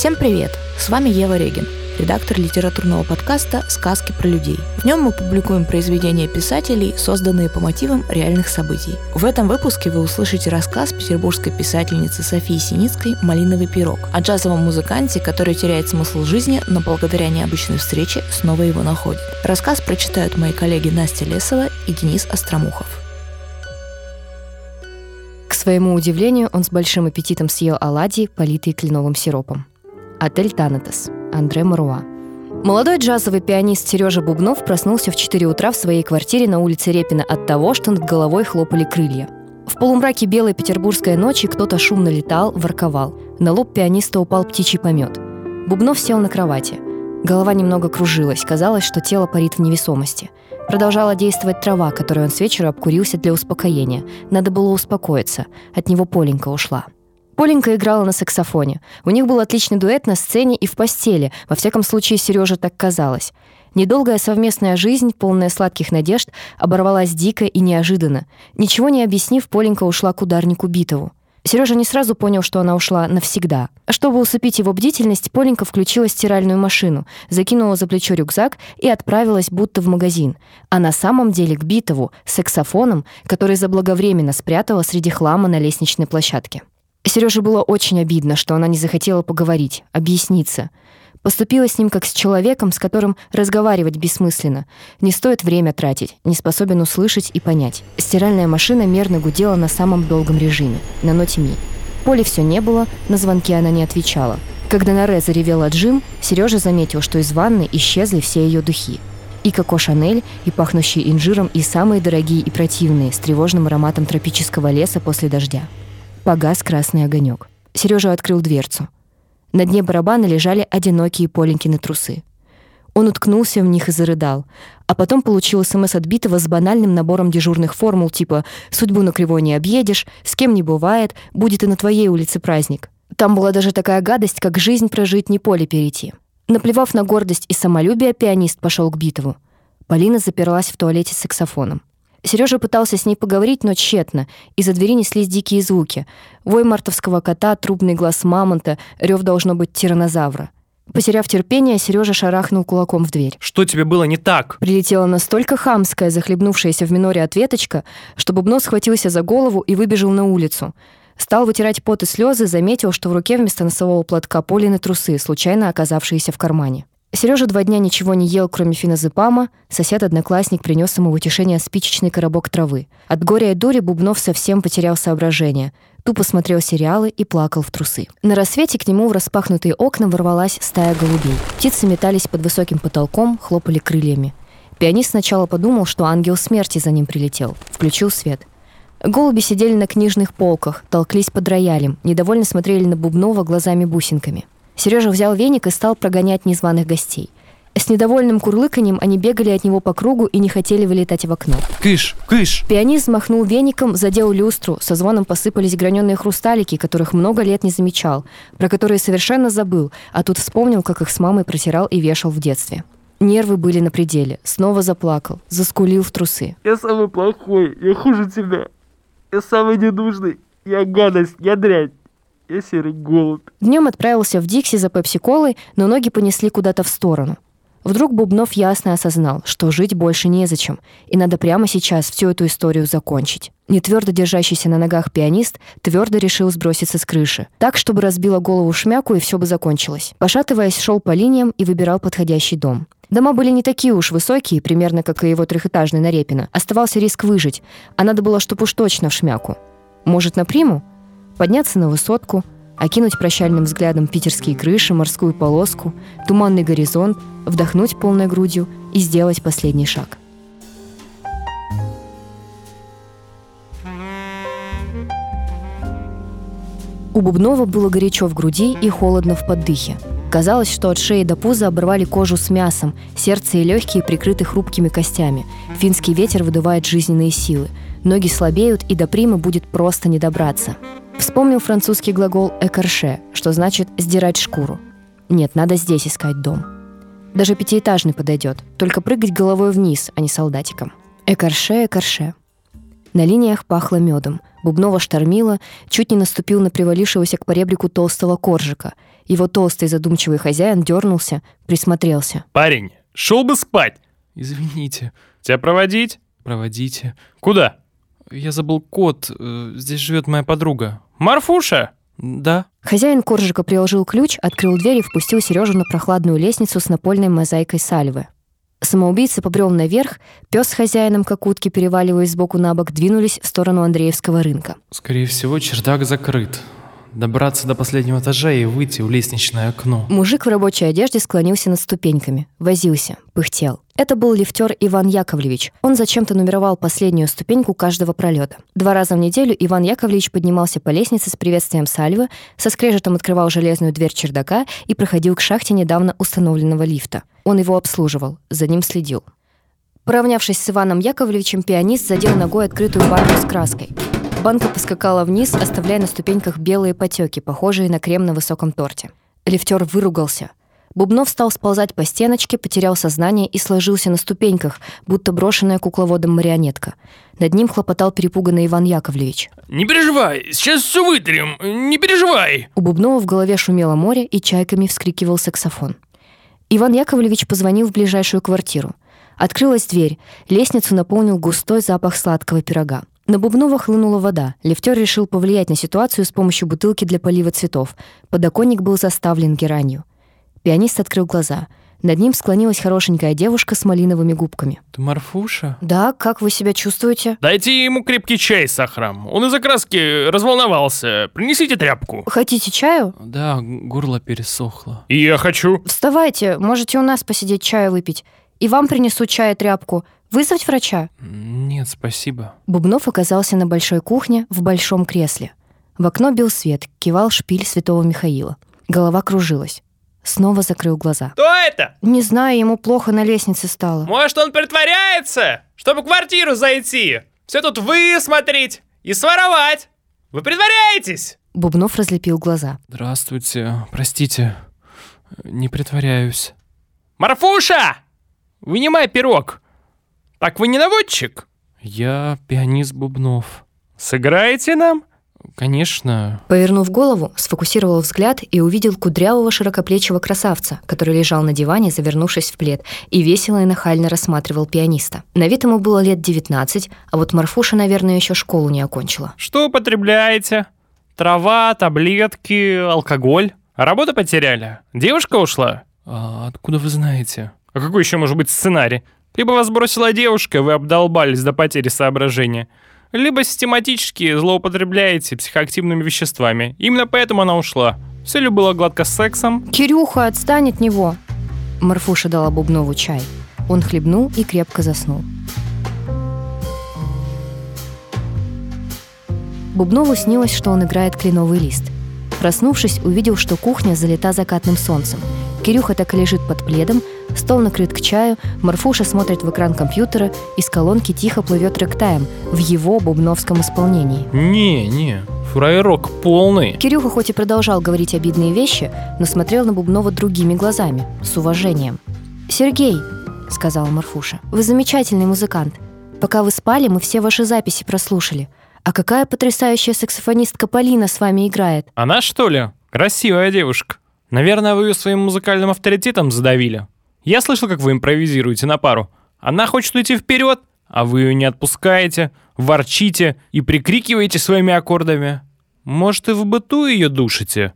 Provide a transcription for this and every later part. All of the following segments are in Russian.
Всем привет! С вами Ева Регин, редактор литературного подкаста «Сказки про людей». В нем мы публикуем произведения писателей, созданные по мотивам реальных событий. В этом выпуске вы услышите рассказ петербургской писательницы Софии Синицкой «Малиновый пирог» о джазовом музыканте, который теряет смысл жизни, но благодаря необычной встрече снова его находит. Рассказ прочитают мои коллеги Настя Лесова и Денис Остромухов. К своему удивлению, он с большим аппетитом съел оладьи, политые кленовым сиропом. Отель Танатос. Андре Маруа. Молодой джазовый пианист Сережа Бубнов проснулся в 4 утра в своей квартире на улице Репина от того, что над головой хлопали крылья. В полумраке белой петербургской ночи кто-то шумно летал, ворковал. На лоб пианиста упал птичий помет. Бубнов сел на кровати. Голова немного кружилась, казалось, что тело парит в невесомости. Продолжала действовать трава, которую он с вечера обкурился для успокоения. Надо было успокоиться. От него Поленька ушла. Поленька играла на саксофоне. У них был отличный дуэт на сцене и в постели. Во всяком случае, Сереже так казалось. Недолгая совместная жизнь, полная сладких надежд, оборвалась дико и неожиданно. Ничего не объяснив, Поленька ушла к ударнику Битову. Сережа не сразу понял, что она ушла навсегда. Чтобы усыпить его бдительность, Поленька включила стиральную машину, закинула за плечо рюкзак и отправилась будто в магазин. А на самом деле к Битову, с саксофоном, который заблаговременно спрятала среди хлама на лестничной площадке. Сереже было очень обидно, что она не захотела поговорить, объясниться. Поступила с ним как с человеком, с которым разговаривать бессмысленно. Не стоит время тратить, не способен услышать и понять. Стиральная машина мерно гудела на самом долгом режиме, на ноте ми. Поли все не было, на звонки она не отвечала. Когда на Ре заревела Джим, Сережа заметил, что из ванны исчезли все ее духи. И Коко Шанель, и пахнущие инжиром, и самые дорогие и противные, с тревожным ароматом тропического леса после дождя. Погас красный огонек. Сережа открыл дверцу. На дне барабана лежали одинокие Поленькины трусы. Он уткнулся в них и зарыдал. А потом получил СМС от Битова с банальным набором дежурных формул типа «Судьбу на кривой не объедешь», «С кем не бывает», «Будет и на твоей улице праздник». Там была даже такая гадость, как «Жизнь прожить, не поле перейти». Наплевав на гордость и самолюбие, пианист пошел к Битову. Полина заперлась в туалете с саксофоном. Сережа пытался с ней поговорить, но тщетно. Из-за двери неслись дикие звуки. Вой мартовского кота, трубный глаз мамонта, рев должно быть тиранозавра. Потеряв терпение, Сережа шарахнул кулаком в дверь. Что тебе было не так? Прилетела настолько хамская, захлебнувшаяся в миноре ответочка, что Бубно схватился за голову и выбежал на улицу. Стал вытирать пот и слезы, заметил, что в руке вместо носового платка Полины трусы, случайно оказавшиеся в кармане. Сережа два дня ничего не ел, кроме феназепама. Сосед-одноклассник принес ему в утешение спичечный коробок травы. От горя и дури Бубнов совсем потерял соображение. Тупо смотрел сериалы и плакал в трусы. На рассвете к нему в распахнутые окна ворвалась стая голубей. Птицы метались под высоким потолком, хлопали крыльями. Пианист сначала подумал, что ангел смерти за ним прилетел. Включил свет. Голуби сидели на книжных полках, толклись под роялем, недовольно смотрели на Бубнова глазами-бусинками. Сережа взял веник и стал прогонять незваных гостей. С недовольным курлыканьем они бегали от него по кругу и не хотели вылетать в окно. Кыш, кыш! Пианист махнул веником, задел люстру, со звоном посыпались граненые хрусталики, которых много лет не замечал, про которые совершенно забыл, а тут вспомнил, как их с мамой протирал и вешал в детстве. Нервы были на пределе. Снова заплакал, заскулил в трусы. Я самый плохой, я хуже тебя. Я самый ненужный, я гадость, я дрянь. Я серый голубь. Днем отправился в Дикси за пепси-колой, но ноги понесли куда-то в сторону. Вдруг Бубнов ясно осознал, что жить больше незачем, и надо прямо сейчас всю эту историю закончить. Не твердо держащийся на ногах пианист твердо решил сброситься с крыши, так, чтобы разбила голову шмяку, и все бы закончилось. Пошатываясь, шел по линиям и выбирал подходящий дом. Дома были не такие уж высокие, примерно как и его трехэтажный на Репино. Оставался риск выжить, а надо было, чтоб уж точно в шмяку. Может, на приму? Подняться на высотку, окинуть прощальным взглядом питерские крыши, морскую полоску, туманный горизонт, вдохнуть полной грудью и сделать последний шаг. У Бубнова было горячо в груди и холодно в поддыхе. Казалось, что от шеи до пуза обрывали кожу с мясом, сердце и легкие прикрыты хрупкими костями. Финский ветер выдувает жизненные силы. Ноги слабеют, и до примы будет просто не добраться. Вспомнил французский глагол «экарше», что значит «сдирать шкуру». Нет, надо здесь искать дом. Даже пятиэтажный подойдет, только прыгать головой вниз, а не солдатиком. Экарше, экарше. На линиях пахло медом. Бубнова штормило, чуть не наступил на привалившегося к поребрику толстого коржика. Его толстый задумчивый хозяин дернулся, присмотрелся. Парень, шел бы спать. Извините. Тебя проводить? Проводите. Куда? Я забыл код. Э, Здесь живет моя подруга. Марфуша? Да. Хозяин коржика приложил ключ, открыл дверь и впустил Сережу на прохладную лестницу с напольной мозаикой сальвы. Самоубийца побрел наверх, пес с хозяином, как утки, переваливаясь сбоку на бок, двинулись в сторону Андреевского рынка. Скорее всего, чердак закрыт. Добраться до последнего этажа и выйти в лестничное окно. Мужик в рабочей одежде склонился над ступеньками, возился, пыхтел. Это был лифтер Иван Яковлевич. Он зачем-то нумеровал последнюю ступеньку каждого пролета. Два раза в неделю Иван Яковлевич поднимался по лестнице с приветствием сальвы, со скрежетом открывал железную дверь чердака и проходил к шахте недавно установленного лифта. Он его обслуживал, за ним следил. Поравнявшись с Иваном Яковлевичем, пианист задел ногой открытую банку с краской. Банка поскакала вниз, оставляя на ступеньках белые потеки, похожие на крем на высоком торте. Лифтер выругался. Бубнов стал сползать по стеночке, потерял сознание и сложился на ступеньках, будто брошенная кукловодом марионетка. Над ним хлопотал перепуганный Иван Яковлевич. Не переживай, сейчас все вытрем. Не переживай. У Бубнова в голове шумело море, и чайками вскрикивал саксофон. Иван Яковлевич позвонил в ближайшую квартиру. Открылась дверь. Лестницу наполнил густой запах сладкого пирога. На Бубнова хлынула вода. Лифтер решил повлиять на ситуацию с помощью бутылки для полива цветов. Подоконник был заставлен геранью. Пианист открыл глаза. Над ним склонилась хорошенькая девушка с малиновыми губками. Ты Марфуша? «Да, как вы себя чувствуете?» Дайте ему крепкий чай с сахаром. Он из-за краски разволновался. Принесите тряпку. «Хотите чаю?» Да, горло пересохло. И я хочу. «Вставайте, можете у нас посидеть чаю выпить. И вам принесу чай и тряпку. Вызвать врача?» Нет, спасибо. Бубнов оказался на большой кухне в большом кресле. В окно бил свет, кивал шпиль святого Михаила. Голова кружилась. Снова закрыл глаза. Кто это? Не знаю, ему плохо на лестнице стало. Может, он притворяется, чтобы в квартиру зайти? Все тут высмотреть и своровать. Вы притворяетесь? Бубнов разлепил глаза. Здравствуйте, простите, не притворяюсь. Марфуша! Вынимай пирог. Так вы не наводчик? Я пианист Бубнов. Сыграете нам? Конечно. Повернув голову, сфокусировал взгляд и увидел кудрявого широкоплечего красавца, который лежал на диване, завернувшись в плед, и весело и нахально рассматривал пианиста. На вид ему было лет 19, а вот Марфуша, наверное, еще школу не окончила. Что употребляете? Трава, таблетки, алкоголь? Работу потеряли? Девушка ушла? А откуда вы знаете? А какой еще может быть сценарий? Либо вас бросила девушка, вы обдолбались до потери соображения, либо систематически злоупотребляете психоактивными веществами. Именно поэтому она ушла. Все ли было гладко с сексом? «Кирюха, отстань от него!» Марфуша дала Бубнову чай. Он хлебнул и крепко заснул. Бубнову снилось, что он играет кленовый лист. Проснувшись, увидел, что кухня залита закатным солнцем. Кирюха так и лежит под пледом, стол накрыт к чаю, Марфуша смотрит в экран компьютера, из колонки тихо плывет рэктайм в его бубновском исполнении. Не, не, фраерок полный. Кирюха хоть и продолжал говорить обидные вещи, но смотрел на Бубнова другими глазами, с уважением. «Сергей», — сказала Марфуша, — «вы замечательный музыкант. Пока вы спали, мы все ваши записи прослушали. А какая потрясающая саксофонистка Полина с вами играет. Она что ли? Красивая девушка. Наверное, вы ее своим музыкальным авторитетом задавили. Я слышал, как вы импровизируете на пару. Она хочет уйти вперед, а вы ее не отпускаете, ворчите и прикрикиваете своими аккордами. Может, и в быту ее душите?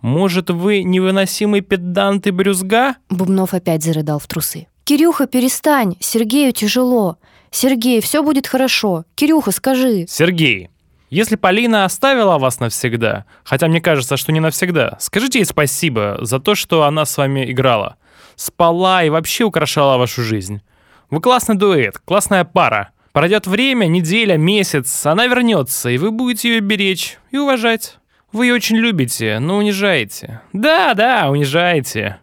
Может, вы невыносимый педант и брюзга? Бубнов опять зарыдал в трусы. «Кирюха, перестань! Сергею тяжело! Сергей, все будет хорошо! Кирюха, скажи!» Сергей, если Полина оставила вас навсегда, хотя мне кажется, что не навсегда, скажите ей спасибо за то, что она с вами играла. Спала и вообще украшала вашу жизнь. Вы классный дуэт, классная пара. Пройдет время, неделя, месяц, она вернется, и вы будете ее беречь и уважать. Вы ее очень любите, но унижаете. Да, да, унижаете.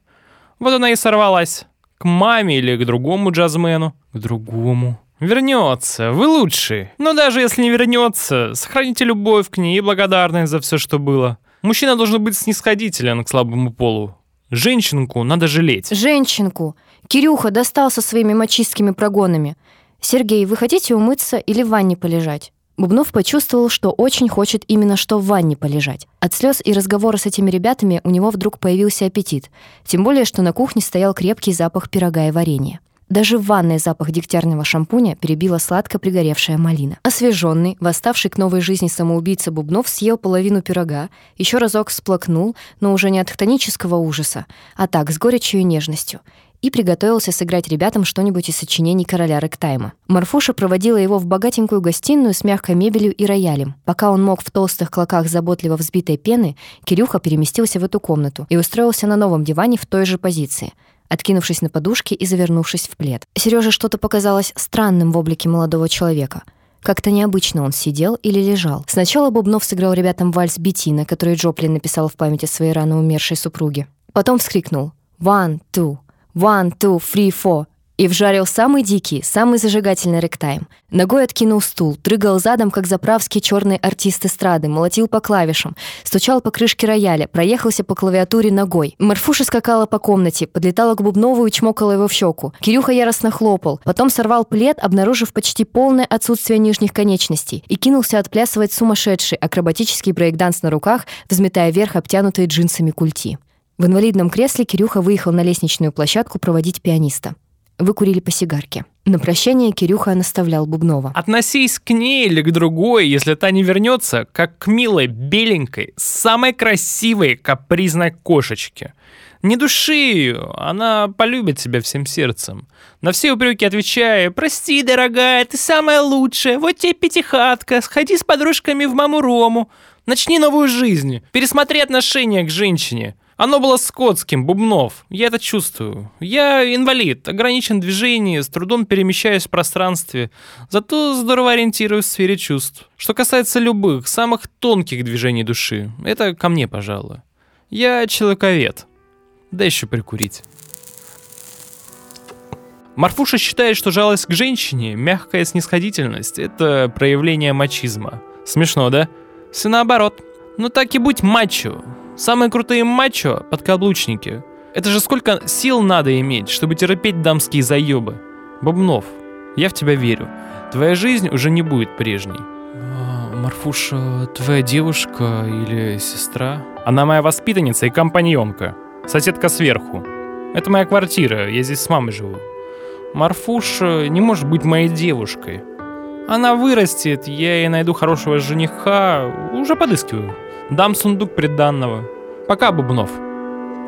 Вот она и сорвалась. К маме или к другому джазмену. К другому. Вернется, вы лучший. Но даже если не вернется, сохраните любовь к ней и благодарность за все, что было. Мужчина должен быть снисходителен к слабому полу. Женщинку надо жалеть. «Женщинку! Кирюха достал со своими мачистскими прогонами. Сергей, вы хотите умыться или в ванне полежать? Бубнов почувствовал, что очень хочет именно что в ванне полежать. От слез и разговора с этими ребятами у него вдруг появился аппетит. Тем более, что на кухне стоял крепкий запах пирога и варенья. Даже в ванной запах дегтярного шампуня перебила сладко пригоревшая малина. Освеженный, восставший к новой жизни самоубийца Бубнов съел половину пирога, еще разок всплакнул, но уже не от хтонического ужаса, а так, с горечью и нежностью, и приготовился сыграть ребятам что-нибудь из сочинений короля Ректайма. Марфуша проводила его в богатенькую гостиную с мягкой мебелью и роялем. Пока он мог в толстых клоках заботливо взбитой пены, Кирюха переместился в эту комнату и устроился на новом диване в той же позиции — откинувшись на подушке и завернувшись в плед. Сереже что-то показалось странным в облике молодого человека. Как-то необычно он сидел или лежал. Сначала Бубнов сыграл ребятам вальс Бетина, который Джоплин написал в память о своей рано умершей супруге. Потом вскрикнул «One, two, one, two, three, four» и вжарил самый дикий, самый зажигательный ректайм. Ногой откинул стул, дрыгал задом, как заправский черный артист эстрады, молотил по клавишам, стучал по крышке рояля, проехался по клавиатуре ногой. Марфуша скакала по комнате, подлетала к Бубнову и чмокала его в щеку. Кирюха яростно хлопал, потом сорвал плед, обнаружив почти полное отсутствие нижних конечностей, и кинулся отплясывать сумасшедший акробатический брейкданс на руках, взметая вверх обтянутые джинсами культи. В инвалидном кресле Кирюха выехал на лестничную площадку проводить пианиста. Выкурили по сигарке. На прощание Кирюха наставлял Бубнова. Относись к ней или к другой, если та не вернется, как к милой, беленькой, самой красивой, капризной кошечке. Не души ее, она полюбит тебя всем сердцем. На все упреки отвечая, «Прости, дорогая, ты самая лучшая, вот тебе пятихатка, сходи с подружками в маму Рому, начни новую жизнь, пересмотри отношение к женщине». Оно было скотским, Бубнов. Я это чувствую. Я инвалид, ограничен в движении, с трудом перемещаюсь в пространстве, зато здорово ориентируюсь в сфере чувств. Что касается любых, самых тонких движений души, это ко мне, пожалуй. Я человековед. Да еще прикурить. Марфуша считает, что жалость к женщине, мягкая снисходительность — это проявление мачизма. Смешно, да? Все наоборот. Ну так и будь мачо. Самые крутые мачо — подкаблучники. Это же сколько сил надо иметь, чтобы терпеть дамские заебы. Бубнов, я в тебя верю. Твоя жизнь уже не будет прежней. А, Марфуша, твоя девушка или сестра? Она моя воспитанница и компаньонка. Соседка сверху. Это моя квартира, я здесь с мамой живу. Марфуша не может быть моей девушкой. Она вырастет, я ей найду хорошего жениха, уже подыскиваю. Дам сундук приданного. Пока, Бубнов.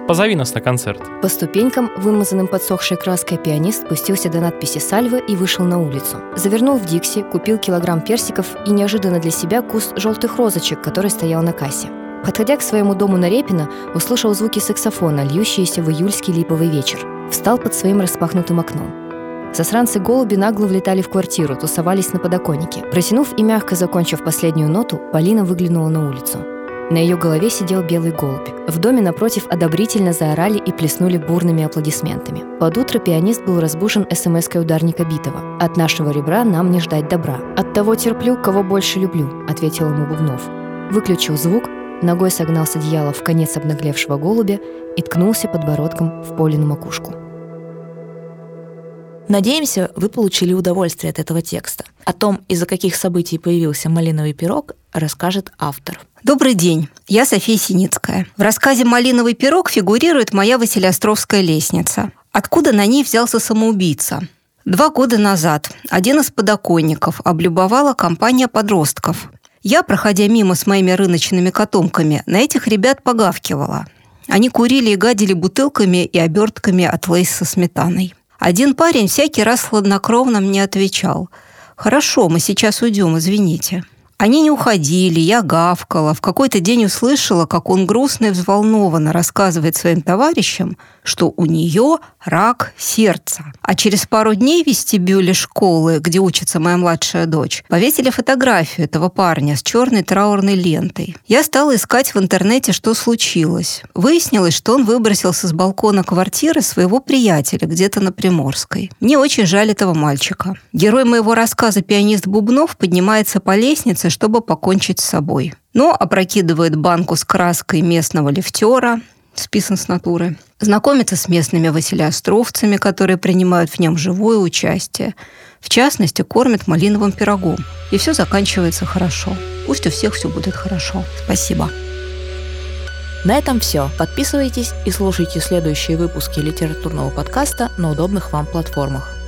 Позови нас на концерт. По ступенькам, вымазанным подсохшей краской, пианист спустился до надписи «Сальвы» и вышел на улицу. Завернул в Дикси, купил килограмм персиков и неожиданно для себя куст желтых розочек, который стоял на кассе. Подходя к своему дому на Репино, услышал звуки саксофона, льющиеся в июльский липовый вечер. Встал под своим распахнутым окном. Засранцы-голуби нагло влетали в квартиру, тусовались на подоконнике. Протянув и мягко закончив последнюю ноту, Полина выглянула на улицу. На ее голове сидел белый голубь. В доме напротив одобрительно заорали и плеснули бурными аплодисментами. Под утро пианист был разбужен смс-кой ударника Битова. «От нашего ребра нам не ждать добра. От того терплю, кого больше люблю», — ответил ему Бубнов. Выключил звук, ногой согнал с одеяла в конец обнаглевшего голубя и ткнулся подбородком в Полину макушку. Надеемся, вы получили удовольствие от этого текста. О том, из-за каких событий появился малиновый пирог, расскажет автор. Добрый день, я София Синицкая. В рассказе «Малиновый пирог» фигурирует моя Василиостровская лестница. Откуда на ней взялся самоубийца? Два года назад один из подоконников облюбовала компания подростков. Я, проходя мимо с моими рыночными котомками, на этих ребят погавкивала. Они курили и гадили бутылками и обертками от лейс со сметаной. Один парень всякий раз хладнокровно мне отвечал. «Хорошо, мы сейчас уйдем, извините». Они не уходили, я гавкала. В какой-то день услышала, как он грустно и взволнованно рассказывает своим товарищам, что у нее рак сердца. А через пару дней в вестибюле школы, где учится моя младшая дочь, повесили фотографию этого парня с черной траурной лентой. Я стала искать в интернете, что случилось. Выяснилось, что он выбросился с балкона квартиры своего приятеля где-то на Приморской. Мне очень жаль этого мальчика. Герой моего рассказа «Пианист Бубнов» поднимается по лестнице, чтобы покончить с собой. Но опрокидывает банку с краской местного лифтера, списан с натуры, знакомится с местными василиостровцами, которые принимают в нем живое участие, В частности, кормят малиновым пирогом. И все заканчивается хорошо. Пусть у всех все будет хорошо. Спасибо. На этом все. Подписывайтесь и слушайте следующие выпуски литературного подкаста на удобных вам платформах.